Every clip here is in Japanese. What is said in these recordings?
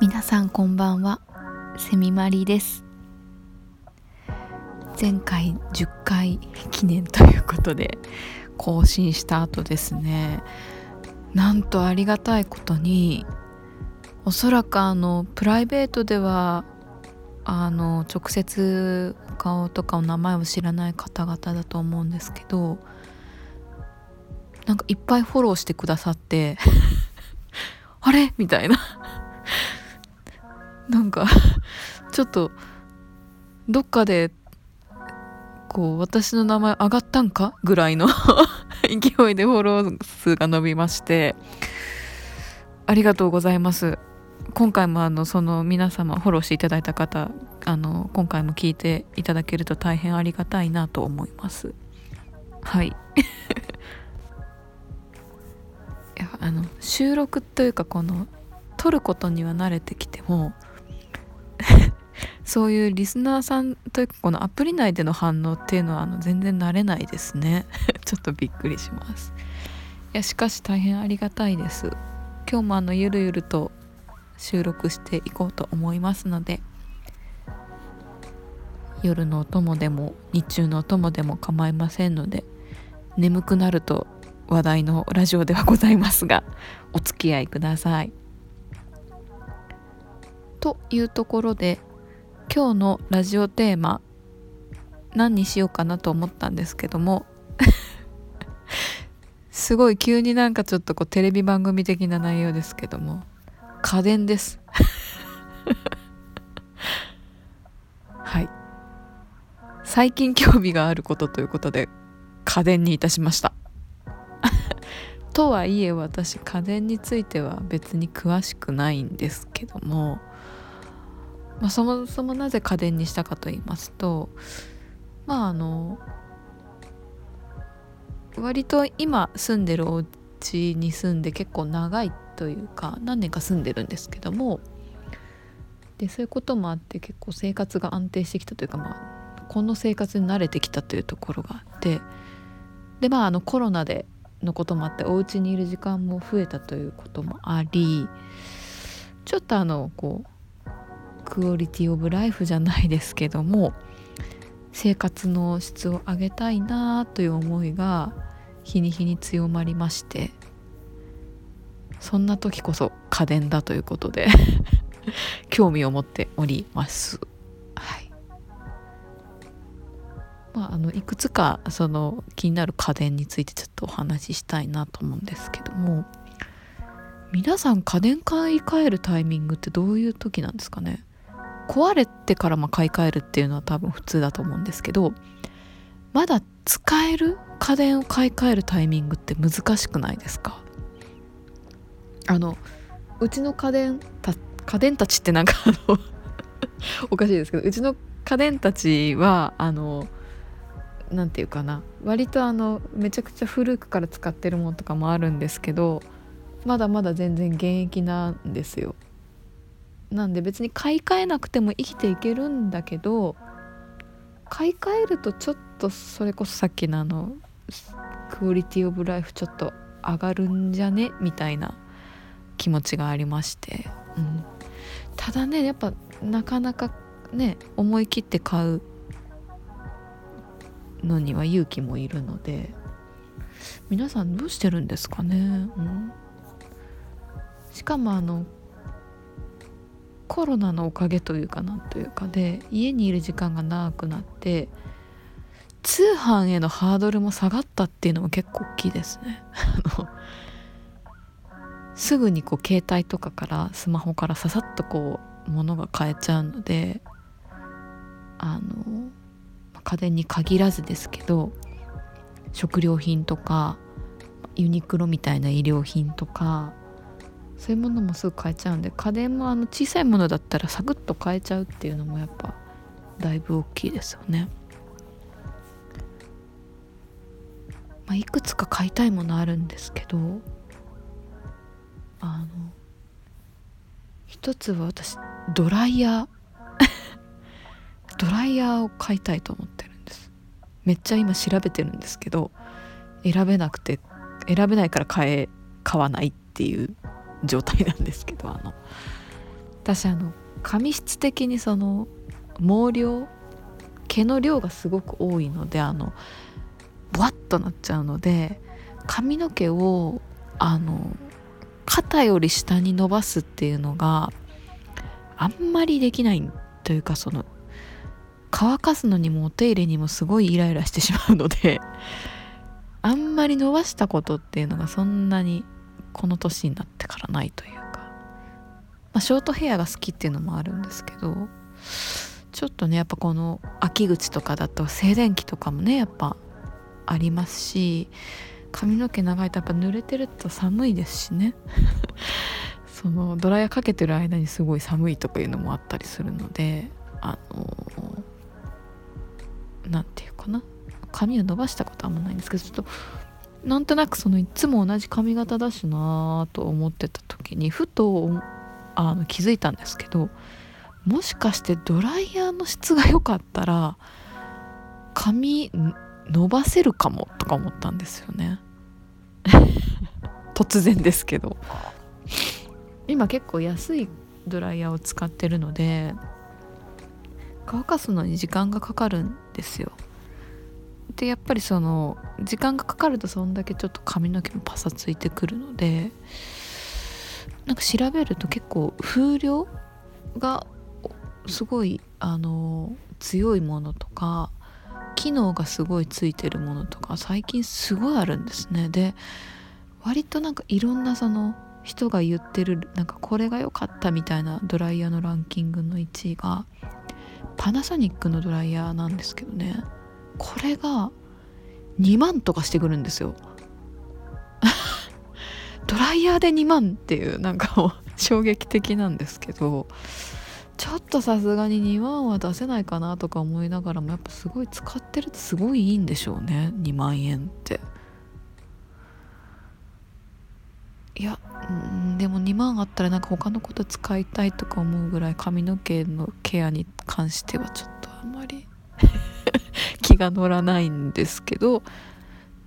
皆さんこんばんは。セミマリです。前回10回記念ということで更新した後ですね。なんとありがたいことにおそらくあのプライベートではあの直接顔とかお名前を知らない方々だと思うんですけどなんかいっぱいフォローしてくださって あれ？みたいな。なんかちょっとどっかでこう私の名前上がったんか？ぐらいの 勢いでフォロー数が伸びましてありがとうございます。今回もあのその皆様フォローしていただいた方あの今回も聞いていただけると大変ありがたいなと思います。はい。いやあの収録というかこの撮ることには慣れてきても そういうリスナーさんというかこのアプリ内での反応っていうのはあの全然慣れないですね。ちょっとびっくりします。いやしかし大変ありがたいです。今日もあのゆるゆると収録していこうと思いますので夜のお供でも日中のお供でも構いませんので眠くなると話題のラジオではございますがお付き合いください。というところで今日のラジオテーマ何にしようかなと思ったんですけども すごい急になんかちょっとこうテレビ番組的な内容ですけども家電です。はい。最近興味があることということで家電にいたしました。とはいえ私家電については別に詳しくないんですけどもまあ、そもそもなぜ家電にしたかと言いますとまああの割と今住んでるお家に住んで結構長いというか何年か住んでるんですけどもでそういうこともあって結構生活が安定してきたというかまあこの生活に慣れてきたというところがあってでまああのコロナでのこともあってお家にいる時間も増えたということもありちょっとあのこうクオリティオブライフじゃないですけども生活の質を上げたいなという思いが日に日に強まりましてそんな時こそ家電だということで 興味を持っております。はい。まあ、あのいくつかその気になる家電についてちょっとお話ししたいなと思うんですけども皆さん家電買い替えるタイミングってどういう時なんですかね？壊れてからま買い替えるっていうのは多分普通だと思うんですけどまだ使える家電を買い替えるタイミングって難しくないですか？あのうちの家電た家電たちってなんかあの おかしいですけどうちの家電たちはあの何て言うかな割とあのめちゃくちゃ古くから使ってるものとかもあるんですけどまだまだ全然現役なんですよ。なんで別に買い替えなくても生きていけるんだけど買い替えるとちょっとそれこそさっきのあのクオリティオブライフちょっと上がるんじゃね？みたいな。気持ちがありまして、うん、ただねやっぱなかなかね思い切って買うのには勇気もいるので。皆さんどうしてるんですかね、うん、しかもあのコロナのおかげというかなんというかで家にいる時間が長くなって通販へのハードルも下がったっていうのも結構大きいですね。すぐにこう携帯とかからスマホからささっとこう物が買えちゃうのであの家電に限らずですけど食料品とかユニクロみたいな衣料品とかそういうものもすぐ買えちゃうんで家電もあの小さいものだったらサクッと買えちゃうっていうのもやっぱだいぶ大きいですよね。まあ、いくつか買いたいものあるんですけどあの一つは私ドライヤー。ドライヤーを買いたいと思ってるんです。めっちゃ今調べてるんですけど選べなくて選べないから買え買わないっていう状態なんですけどあの私あの髪質的にその毛量毛の量がすごく多いのであのボワッとなっちゃうので髪の毛をあの肩より下に伸ばすっていうのがあんまりできないというかその乾かすのにもお手入れにもすごいイライラしてしまうのであんまり伸ばしたことっていうのがそんなにこの年になってからないというか、まあ、ショートヘアが好きっていうのもあるんですけどちょっとねやっぱこの秋口とかだと静電気とかもねやっぱありますし髪の毛長いとやっぱ濡れてると寒いですしね。そのドライヤーかけてる間にすごい寒いとかいうのもあったりするのであの何て言うかな。髪を伸ばしたことあんまないんですけどちょっとなんとなくそのいつも同じ髪型だしなと思ってた時にふとあの気づいたんですけどもしかしてドライヤーの質が良かったら髪伸ばせるかもとか思ったんですよね。突然ですけど。今結構安いドライヤーを使ってるので乾かすのに時間がかかるんですよ。でやっぱりその時間がかかるとそんだけちょっと髪の毛もパサついてくるのでなんか調べると結構風量がすごいあの強いものとか機能がすごいついてるものとか最近すごいあるんですね。で割となんかいろんなその人が言ってるなんかこれが良かったみたいなドライヤーのランキングの1位がパナソニックのドライヤーなんですけどね。これが2万とかしてくるんですよ。ドライヤーで2万っていうなんかもう衝撃的なんですけどちょっとさすがに2万は出せないかなとか思いながらもやっぱすごい使ってるとすごいいいんでしょうね。2万円って。いやでも2万あったらなんか他のこと使いたいとか思うぐらい髪の毛のケアに関してはちょっとあんまり 気が乗らないんですけど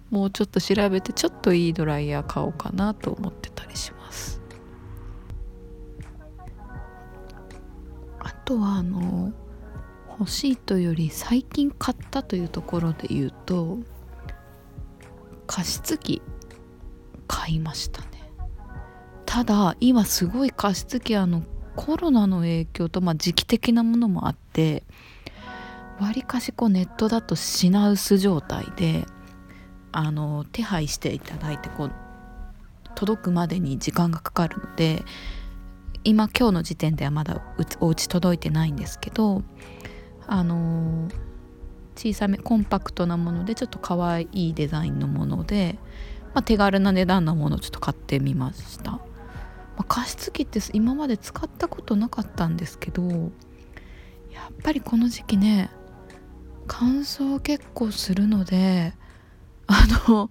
もうちょっと調べてちょっといいドライヤー買おうかなと思ってたりします。あとはあの欲しいというより最近買ったというところで言うと加湿器買いました。ねただ今すごい加湿器あのコロナの影響と、まあ、時期的なものもあってわりかしこうネットだと品薄状態であの手配していただいてこう届くまでに時間がかかるので今今日の時点ではまだお家届いてないんですけどあの小さめコンパクトなものでちょっと可愛いデザインのもので、まあ、手軽な値段のものをちょっと買ってみました。まあ、加湿器って今まで使ったことなかったんですけどやっぱりこの時期ね乾燥結構するのであの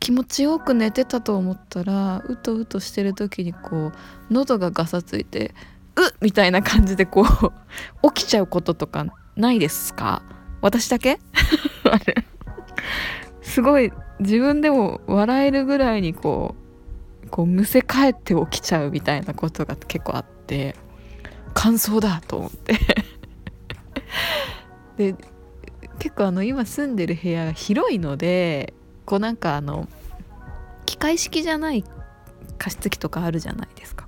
気持ちよく寝てたと思ったらうとうとしてる時にこう喉がガサついて「うっ!」みたいな感じでこう起きちゃうこととかないですか？私だけ？あれすごい自分でも笑えるぐらいにこうこうむせ返って起きちゃうみたいなことが結構あって乾燥だと思って。で結構あの今住んでる部屋が広いのでこうなんかあの機械式じゃない加湿器とかあるじゃないですか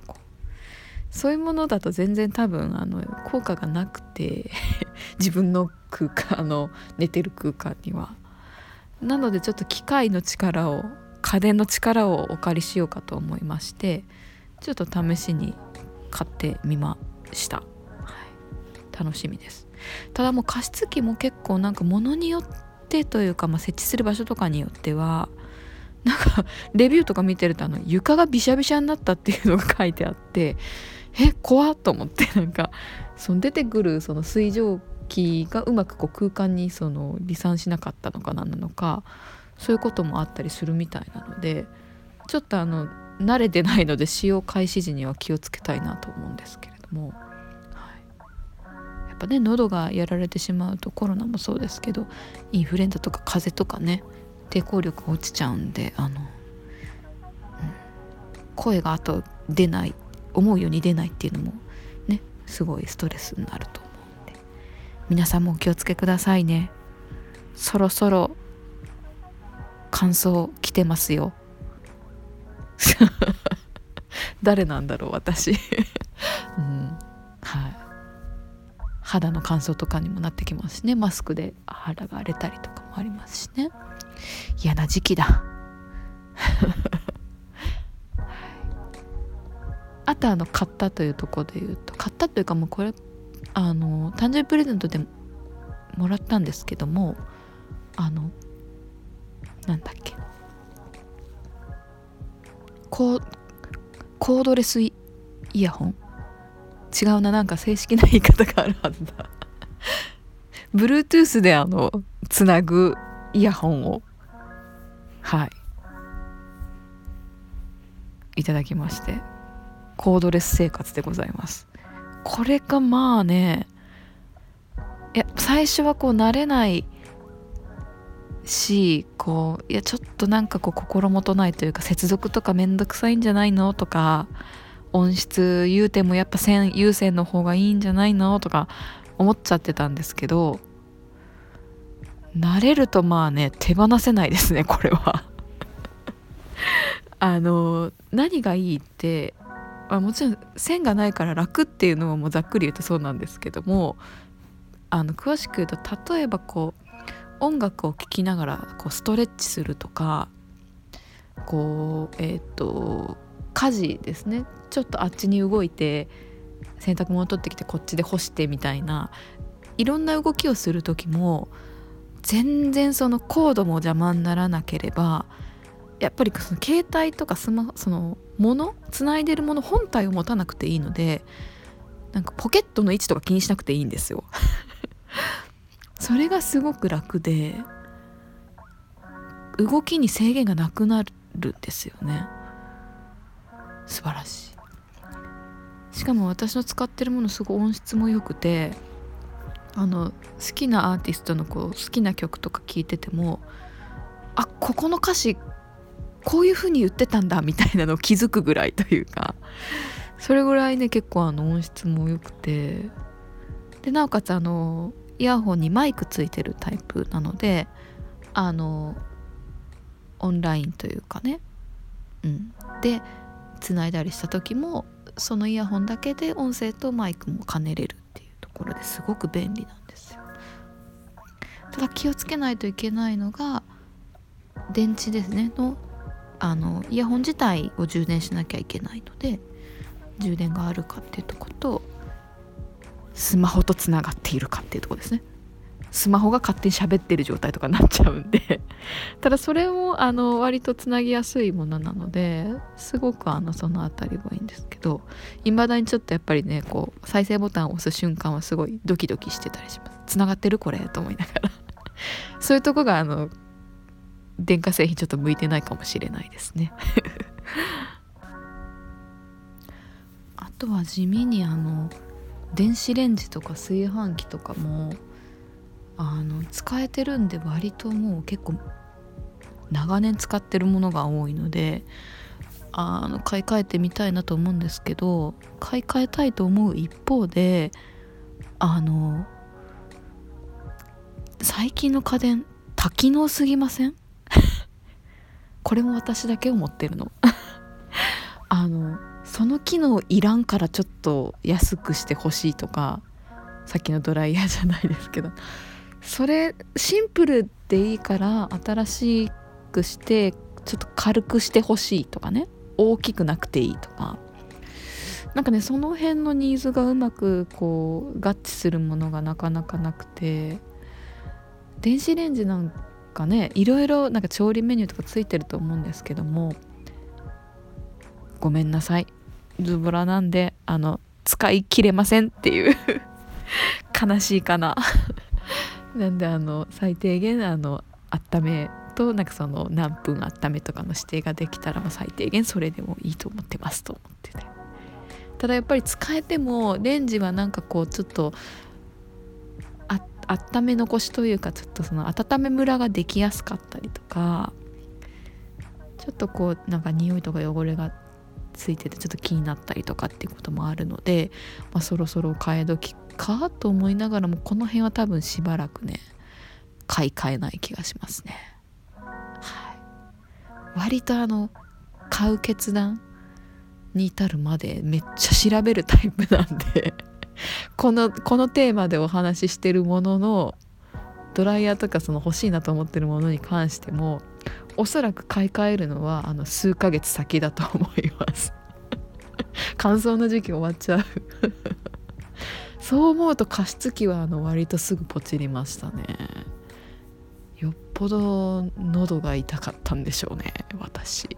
そういうものだと全然多分あの効果がなくて 自分の空間の寝てる空間には。なのでちょっと機械の力を家電の力をお借りしようかと思いましてちょっと試しに買ってみました、はい、楽しみです。ただもう加湿器も結構なんか物によってというか、まあ、設置する場所とかによってはなんかレビューとか見てるとあの床がびしゃびしゃになったっていうのが書いてあってえ怖っと思ってなんかその出てくるその水蒸気がうまくこう空間にその離散しなかったのか何なのかそういうこともあったりするみたいなのでちょっとあの慣れてないので使用開始時には気をつけたいなと思うんですけれども、はい、やっぱね喉がやられてしまうとコロナもそうですけどインフルエンザとか風邪とかね抵抗力落ちちゃうんであの、うん、声があと出ない思うように出ないっていうのもねすごいストレスになると思うんで。皆さんもお気をつけくださいね。そろそろ感想来てますよ。誰なんだろう私。うん。はい。肌の乾燥とかにもなってきますしね。マスクで肌が荒れたりとかもありますしね。嫌な時期だ。あとあの買ったというところで言うと買ったというかもうこれあの誕生日プレゼントでもらったんですけどもあのなんだっけ？コードレスイヤホン？違うな。なんか正式な言い方があるはずだ。Bluetooth であのつなぐイヤホンを。はい。いただきまして。コードレス生活でございます。これがまあね。いや最初はこう慣れないしこういやちょっとなんかこう心もとないというか接続とかめんどくさいんじゃないのとか音質言うてもやっぱ線有線の方がいいんじゃないのとか思っちゃってたんですけど慣れるとまあね手放せないですね これは。あの何がいいって、まあ、もちろん線がないから楽っていうのもざっくり言うとそうなんですけどもあの詳しく言うと例えばこう音楽を聴きながらこうストレッチするとかこうえっ、ー、と家事ですね。ちょっとあっちに動いて洗濯物取ってきてこっちで干してみたいないろんな動きをする時も全然そのコードも邪魔にならなければやっぱりその携帯とかスマそのものつないでるもの本体を持たなくていいのでなんかポケットの位置とか気にしなくていいんですよ。それがすごく楽で動きに制限がなくなるんですよね。素晴らしい。しかも私の使ってるものすごい音質も良くてあの好きなアーティストのこう好きな曲とか聴いててもあここの歌詞こういう風に言ってたんだみたいなのを気づくぐらいというかそれぐらいね結構あの音質も良くて。でなおかつあのイヤホンにマイクついてるタイプなのであのオンラインというかね、うん、でつないだりした時もそのイヤホンだけで音声とマイクも兼ねれるっていうところですごく便利なんですよ。ただ気をつけないといけないのが電池ですね。のあのイヤホン自体を充電しなきゃいけないので充電があるかっていうとことスマホとつながっているかっていうとこですね。スマホが勝手に喋ってる状態とかになっちゃうんで。ただそれもあの割とつなぎやすいものなのですごくあのその辺りはいいんですけどいまだにちょっとやっぱりねこう再生ボタンを押す瞬間はすごいドキドキしてたりします。つながってるこれと思いながら。そういうとこがあの電化製品ちょっと向いてないかもしれないですね。あとは地味にあの電子レンジとか炊飯器とかもあの使えてるんで割ともう結構長年使ってるものが多いのであの買い替えてみたいなと思うんですけど買い替えたいと思う一方であの最近の家電多機能すぎません？これも私だけ思ってるの。あのその機能いらんからちょっと安くしてほしいとかさっきのドライヤーじゃないですけど。それシンプルでいいから新しくしてちょっと軽くしてほしいとかね。大きくなくていいとか。なんかねその辺のニーズがうまくこう合致するものがなかなかなくて。電子レンジなんかねいろいろなんか調理メニューとかついてると思うんですけども。ごめんなさい。ズボラなんであの使い切れませんっていう。悲しいかな。なんであの最低限あの温めとなんかその何分温めとかの指定ができたらま最低限それでもいいと思ってますと思ってて。ただやっぱり使えてもレンジはなんかこうちょっとあ温め残しというかちょっとその温めムラができやすかったりとかちょっとこうなんか匂いとか汚れがついててちょっと気になったりとかっていうこともあるので、まあ、そろそろ替え時かと思いながらもこの辺は多分しばらくね買い替えない気がしますね。はい、割とあの買う決断に至るまでめっちゃ調べるタイプなんで このこのテーマでお話ししてるもののドライヤーとかその欲しいなと思ってるものに関してもおそらく買い替えるのはあの数ヶ月先だと思います。乾燥の時期終わっちゃう。そう思うと加湿器はあの割とすぐポチりましたね。よっぽど喉が痛かったんでしょうね私。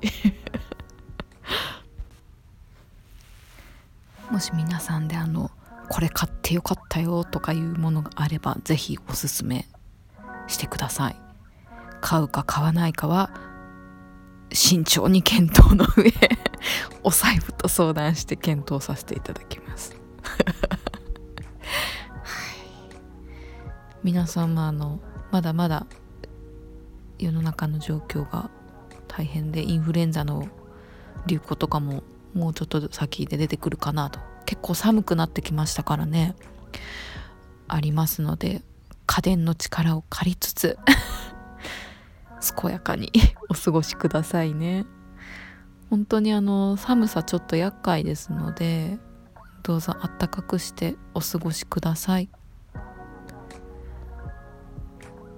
もし皆さんであのこれ買ってよかったよとかいうものがあれば是非おすすめしてください。買うか買わないかは慎重に検討の上お財布と相談して検討させていただきます。皆様のまだまだ世の中の状況が大変でインフルエンザの流行とかももうちょっと先で出てくるかなと。結構寒くなってきましたからね。ありますので家電の力を借りつつ健やかに お過ごしくださいね。本当にあの寒さちょっと厄介ですのでどうぞあったかくしてお過ごしください。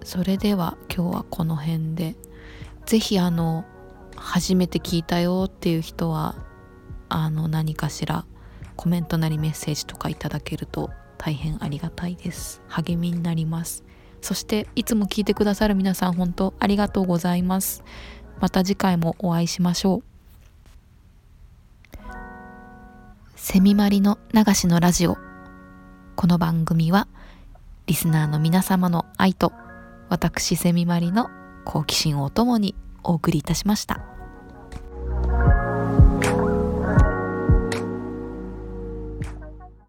それでは今日はこの辺で。是非あの初めて聞いたよっていう人はあの何かしらコメントなりメッセージとかいただけると大変ありがたいです。励みになります。そしていつも聞いてくださる皆さん本当ありがとうございます。また次回もお会いしましょう。セミマリの流しのラジオ。この番組はリスナーの皆様の愛と私セミマリの好奇心をともにお送りいたしました。